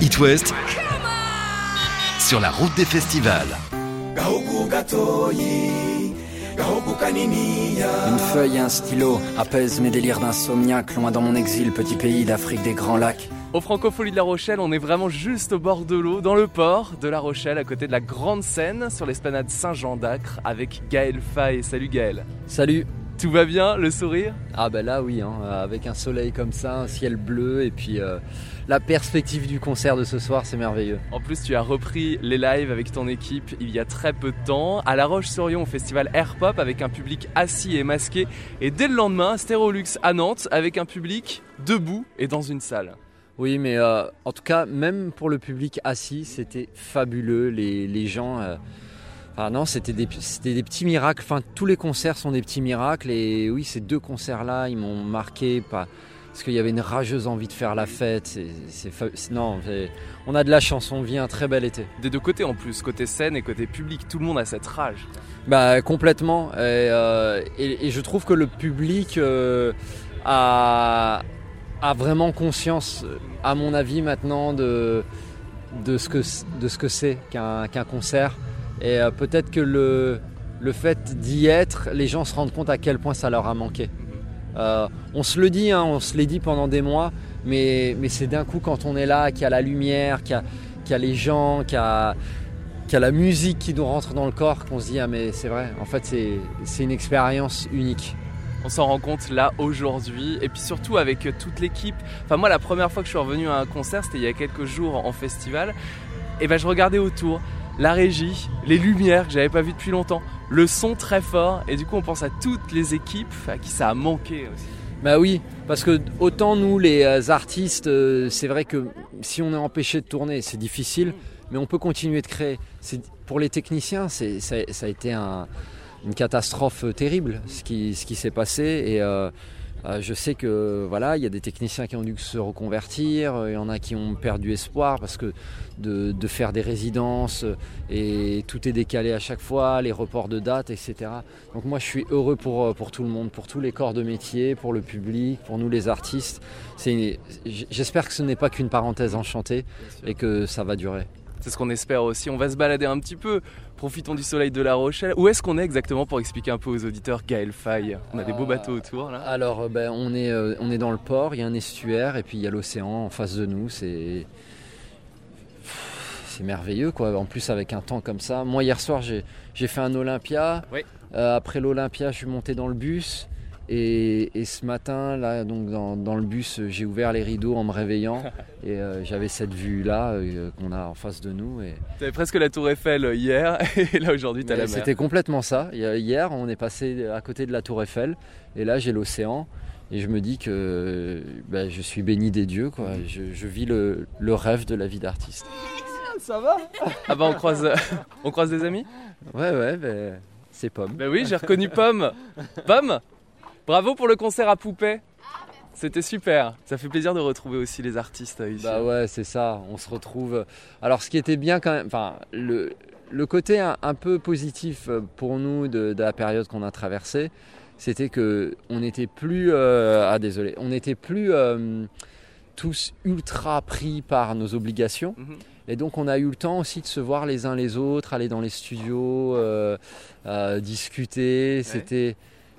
It West sur la route des festivals. Une feuille et un stylo apaisent mes délires d'insomniaque, loin dans mon exil, petit pays d'Afrique des Grands Lacs. Au Francofolie de La Rochelle, on est vraiment juste au bord de l'eau, dans le port de La Rochelle, à côté de la Grande Seine, sur l'esplanade Saint-Jean d'Acre, avec Gaël Fay. Salut Gaël. Salut. Tout va bien, le sourire? Ah ben là oui, hein, avec un soleil comme ça, un ciel bleu et puis euh, la perspective du concert de ce soir, c'est merveilleux. En plus, tu as repris les lives avec ton équipe il y a très peu de temps, à La Roche-sur-Yon au festival Air Pop avec un public assis et masqué, et dès le lendemain, Stérolux à Nantes avec un public debout et dans une salle. Oui, mais euh, en tout cas, même pour le public assis, c'était fabuleux. Les, gens. Euh, ah non, c'était des, des, petits miracles. Enfin, tous les concerts sont des petits miracles. Et oui, ces deux concerts-là, ils m'ont marqué parce qu'il y avait une rageuse envie de faire la fête. Non, on a de la chance. On vit un très bel été. Des deux côtés en plus, côté scène et côté public, tout le monde a cette rage. Bah complètement. Et, euh, je trouve que le public a, a vraiment conscience, à mon avis maintenant, de, de ce que de ce que c'est qu'un concert. Et euh, peut-être que le, le fait d'y être, les gens se rendent compte à quel point ça leur a manqué. Euh, on se le dit, hein, on se l'est dit pendant des mois, mais, mais c'est d'un coup quand on est là, qu'il y a la lumière, qu'il y, a les gens, qu'il y a, la musique qui nous rentre dans le corps, qu'on se dit ah mais c'est vrai, en fait c'est une expérience unique. On s'en rend compte là aujourd'hui et puis surtout avec toute l'équipe. Enfin moi la première fois que je suis revenu à un concert c'était il y a quelques jours en festival et ben je regardais autour la régie, les lumières que j'avais pas vues depuis longtemps, le son très fort, et du coup on pense à toutes les équipes à qui ça a manqué aussi. Bah oui, parce que autant nous les euh, artistes, euh, c'est vrai que si on est empêché de tourner, c'est difficile, mais on peut continuer de créer. Pour les techniciens, ça, a été une catastrophe terrible ce qui, s'est passé, euh, euh, je sais que voilà, il y a des techniciens qui ont dû se reconvertir, il y en a qui ont perdu espoir parce que de, faire des résidences et tout est décalé à chaque fois, les reports de dates, etc. Donc moi je suis heureux pour, euh, pour tout le monde, pour tous les corps de métier, pour le public, pour nous les artistes. J'espère que ce n'est pas qu'une parenthèse enchantée et que ça va durer. C'est ce qu'on espère aussi. On va se balader un petit peu. Profitons du soleil de La Rochelle. Où est-ce qu'on est exactement pour expliquer un peu aux auditeurs Gaël Faye? On a des beaux euh, bateaux autour là. Alors euh, ben, on, est, euh, on est dans le port, il y a un estuaire et puis il y a l'océan en face de nous. C'est c'est merveilleux quoi. En plus avec un temps comme ça. Moi hier soir j'ai fait un Olympia. après l'Olympia je suis monté dans le bus. Et, ce matin, là, donc dans, le bus, j'ai ouvert les rideaux en me réveillant et euh, j'avais cette vue-là euh, qu'on a en face de nous. Et... Tu avais presque la Tour Eiffel euh, hier et là aujourd'hui tu as la mer. C'était complètement ça. Hier, on est passé à côté de la Tour Eiffel et là j'ai l'océan. Et je me dis que bah, je suis béni des dieux, quoi. Je, vis le, rêve de la vie d'artiste. Ça va Ah bah on croise, on croise des amis? Ouais, ouais, ben, c'est Pomme. Ben oui, j'ai reconnu Pomme. Pomme? Bravo pour le concert à Poupée. C'était super. Ça fait plaisir de retrouver aussi les artistes ici. Bah ouais, c'est ça. On se retrouve. Alors, ce qui était bien quand même, enfin, le, le côté un, peu positif pour nous de, la période qu'on a traversée, c'était que on n'était plus, euh, ah désolé, on n'était plus euh, tous ultra pris par nos obligations. Mhm. Et donc on a eu le temps aussi de se voir les uns les autres, aller dans les studios, euh, discuter. C'était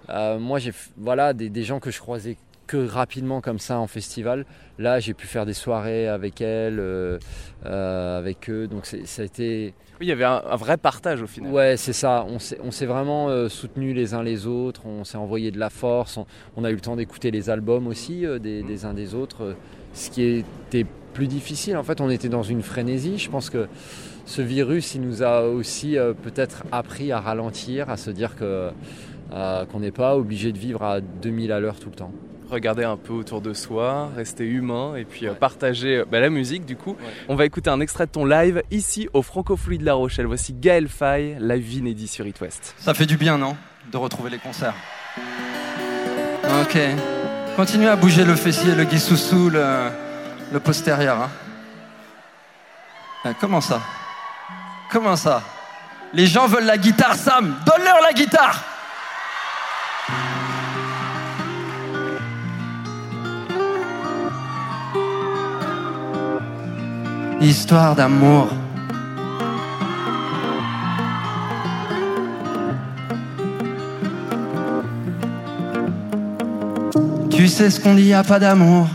euh, moi, j'ai voilà des, gens que je croisais que rapidement comme ça en festival. Là, j'ai pu faire des soirées avec elles, euh, euh, avec eux. Donc, ça a été. Oui, il y avait un, vrai partage au final. Ouais, c'est ça. On s'est vraiment soutenus les uns les autres. On s'est envoyé de la force. On, a eu le temps d'écouter les albums aussi des, des, uns des autres. Ce qui était plus difficile, en fait, on était dans une frénésie. Je pense que ce virus, il nous a aussi peut-être appris à ralentir, à se dire que euh, qu'on n'est pas obligé de vivre à 2000 à l'heure tout le temps. Regarder un peu autour de soi, rester humain et puis euh, partager euh, bah, la musique du coup. On va écouter un extrait de ton live ici au Francophonie de La Rochelle. Voici Gaël Faye, live inédit sur It West. Ça fait du bien, non De retrouver les concerts? Ok. Continuez à bouger le fessier, le guissoussou, le, le postérieur. Hein. comment ça? Comment ça? Les gens veulent la guitare, Sam Donne-leur la guitare histoire d'amour. Tu sais ce qu'on dit, y a pas d'amour.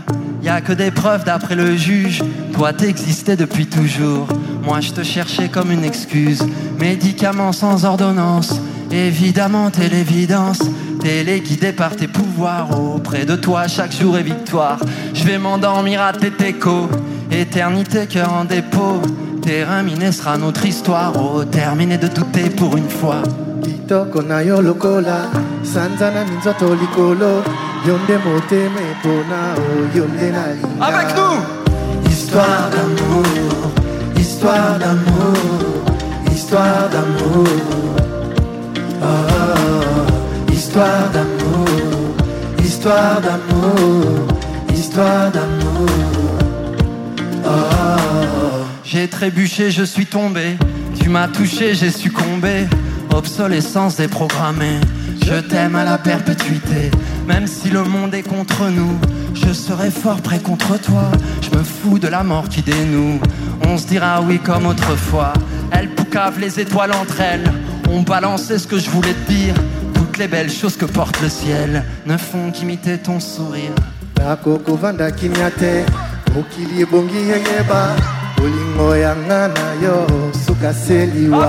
Y a que des preuves d'après le juge. Toi t'existais depuis toujours. Moi je te cherchais comme une excuse. Médicaments sans ordonnance. Évidemment, t'es l'évidence. Téléguidé par tes pouvoirs. Auprès de toi, chaque jour est victoire. Je vais m'endormir à tes échos. Éternité, cœur en dépôt. Terrain miné sera notre histoire. Oh, terminé de douter pour une fois. kitoko na yo lokola sanza na minzoto likolo yo nde motema epona oyo nde nalinga Avec nous Histoire d'amour, histoire d'amour, histoire d'amour. Oh, oh, histoire d'amour, histoire d'amour, histoire d'amour. J'ai trébuché, je suis tombé. Tu m'as touché, j'ai succombé. Obsolescence déprogrammée. Je t'aime à la perpétuité. Même si le monde est contre nous, je serai fort près contre toi. Je me fous de la mort qui dénoue. On se dira oui comme autrefois. Elles poucavent les étoiles entre elles. On balançait ce que je voulais te dire. Toutes les belles choses que porte le ciel ne font qu'imiter ton sourire. Bolingo yanga na yo suka se liwa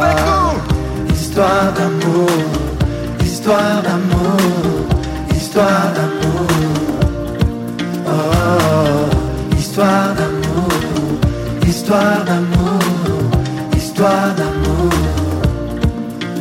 Histoire d'amour, histoire d'amour, histoire d'amour. Oh, histoire d'amour, histoire d'amour, histoire d'amour.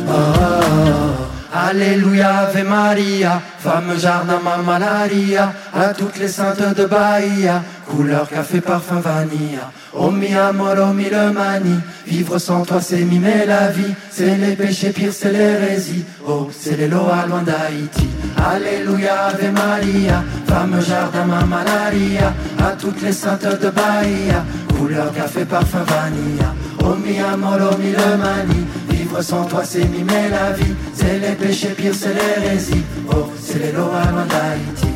Oh, oh, Alléluia, Ave Maria, femme jardin, ma malaria, à toutes les saintes de Bahia, couleur café, parfum vanille. Oh mi amor, oh mi le mani, vivre sans toi c'est mimer la vie, c'est les péchés pires, c'est l'hérésie, oh c'est les lois loin d'Haïti. Alléluia, Ave Maria, femme jardin, ma malaria, à toutes les saintes de Bahia, couleur café, parfum vanille. Oh mi amor, oh mi le mani, vivre sans toi c'est mimer la vie, c'est les péchés pires, c'est l'hérésie, oh c'est les lois loin d'Haïti.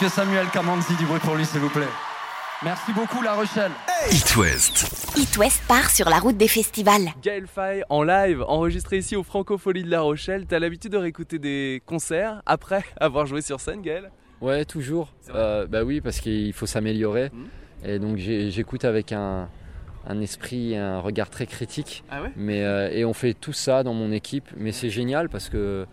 Monsieur Samuel Kamanzi, du bruit pour lui, s'il vous plaît. Merci beaucoup, La Rochelle. It West. It West part sur la route des festivals. Gaël Faye en live, enregistré ici au Francofolie de La Rochelle. T'as l'habitude de réécouter des concerts après avoir joué sur scène, Gaël? Ouais, toujours. Euh, bah oui, parce qu'il faut s'améliorer. Mhm. Et donc j'écoute avec un, un esprit, un regard très critique. Ah ouais? Mais, euh, et on fait tout ça dans mon équipe. Mais c'est génial parce que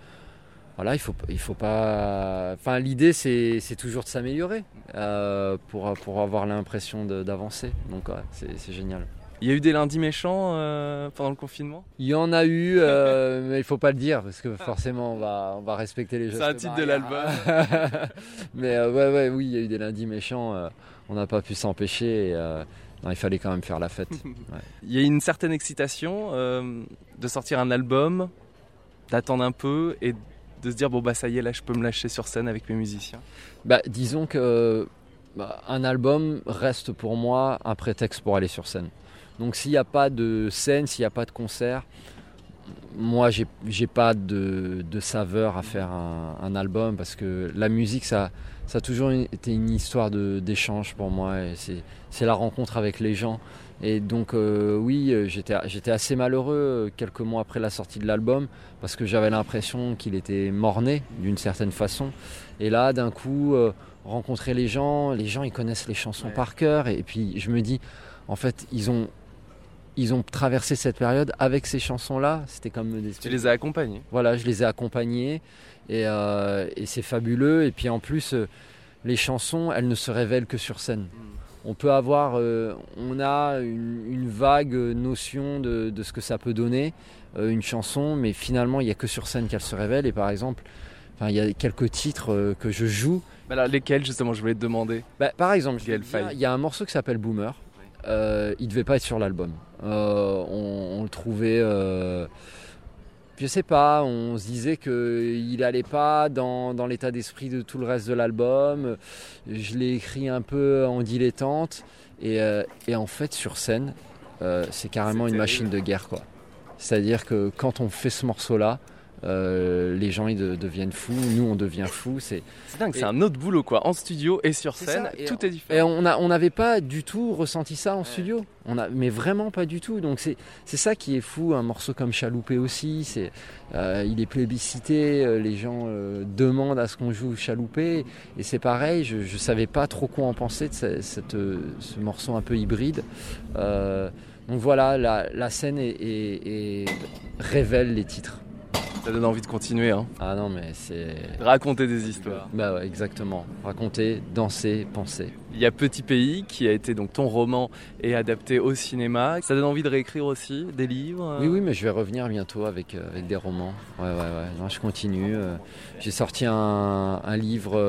voilà, il faut, il faut pas. Enfin, l'idée c'est c'est toujours de s'améliorer euh, pour, pour avoir l'impression de- d'avancer. Donc ouais, c'est c'est génial. Il y a eu des lundis méchants euh, pendant le confinement? Il y en a eu, euh, mais il faut pas le dire parce que forcément on va, on va respecter les gestes. C'est un titre de barrières. mais ouais, ouais, oui, il y a eu des lundis méchants. on n'a pas pu s'empêcher. et, non, il fallait quand même faire la fête. Il y a une certaine excitation de sortir un album, d'attendre un peu et de se dire bon bah ça y est là je peux me lâcher sur scène avec mes musiciens. Bah, disons que bah, un album reste pour moi un prétexte pour aller sur scène. Donc s'il n'y a pas de scène, s'il n'y a pas de concert, moi j'ai pas de, de saveur à faire un, album parce que la musique ça, ça a toujours été une histoire d'échange pour moi c'est la rencontre avec les gens Et donc euh, oui, euh, j'étais assez malheureux euh, quelques mois après la sortie de l'album parce que j'avais l'impression qu'il était mort-né d'une certaine façon. Et là, d'un coup, euh, rencontrer les gens, les gens ils connaissent les chansons Ouais. par cœur et puis je me dis, en fait, ils ont ils ont traversé cette période avec ces chansons-là. C'était comme des Tu les as accompagnés. voilà, je les ai accompagnés et, euh, et c'est fabuleux. Et puis en plus, les chansons, elles ne se révèlent que sur scène. On peut avoir, euh, on a une, une vague notion de, de ce que ça peut donner, euh, une chanson, mais finalement, il n'y a que sur scène qu'elle se révèle. Et par exemple, enfin, il y a quelques titres euh, que je joue. Bah lesquels justement je voulais te demander? Bah, par exemple, il y a un morceau qui s'appelle Boomer. Il devait pas être sur l'album. On, on le trouvait, je sais pas, on se disait qu'il allait pas dans, dans l'état d'esprit de tout le reste de l'album. Je l'ai écrit un peu en dilettante et, euh, et en fait sur scène, euh, c'est carrément une machine de guerre quoi. C'est-à-dire que quand on fait ce morceau-là, euh, les gens ils de- deviennent fous, nous on devient fous. C'est dingue, Et- c'est un autre boulot quoi. En studio et sur scène, ça, et tout est Et différent. on a- on n'avait pas du tout ressenti ça en studio. On a, mais vraiment pas du tout. Donc c'est c'est ça qui est fou. Un morceau comme Chaloupé aussi, c'est euh, il est plébiscité. euh, Les gens euh, demandent à ce qu'on joue Chaloupé. Et c'est pareil. Je, je savais pas trop quoi en penser de ce, cette, ce morceau un peu hybride. Euh, donc voilà, la, la scène est- est- est- révèle les titres. Ça donne envie de continuer, hein. Ah non mais c'est Raconter des histoires. bah ouais, exactement. Raconter, danser, penser. Il y a Petit Pays qui a été donc ton roman et adapté au cinéma. Ça donne envie de réécrire aussi des livres. euh, Oui, oui, mais je vais revenir bientôt avec, euh, avec des romans. Ouais, ouais, ouais. Non, je continue. euh. J'ai sorti un, un livre,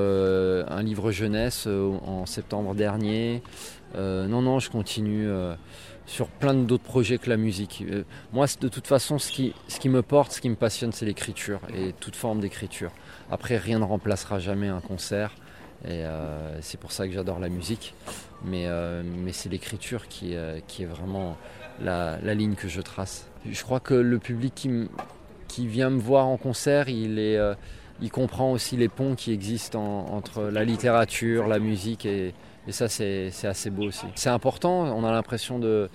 un livre jeunesse en septembre dernier. Non, non, je continue sur plein d'autres projets que la musique. Euh, moi, de toute façon, ce qui, me porte, ce qui me passionne, c'est l'écriture et toute forme d'écriture. Après, rien ne remplacera jamais un concert. Et euh, c'est pour ça que j'adore la musique. Mais, euh, c'est l'écriture qui, est vraiment la, ligne que je trace. Je crois que le public qui, vient me voir en concert, il, est, il comprend aussi les ponts qui existent en- entre la littérature, la musique, et, et ça c'est assez beau aussi. C'est important, on a l'impression de,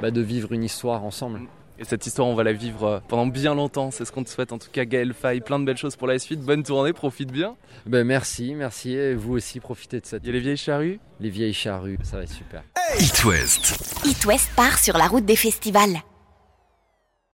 bah, de vivre une histoire ensemble. Et cette histoire, on va la vivre euh, pendant bien longtemps. C'est ce qu'on te souhaite en tout cas, Gaël Faye. Plein de belles choses pour la suite. Bonne tournée, profite bien. Ben, merci, merci, et vous aussi profitez de cette... Il y a les vieilles charrues. Les vieilles charrues, ça va être super. It West. It West part sur la route des festivals.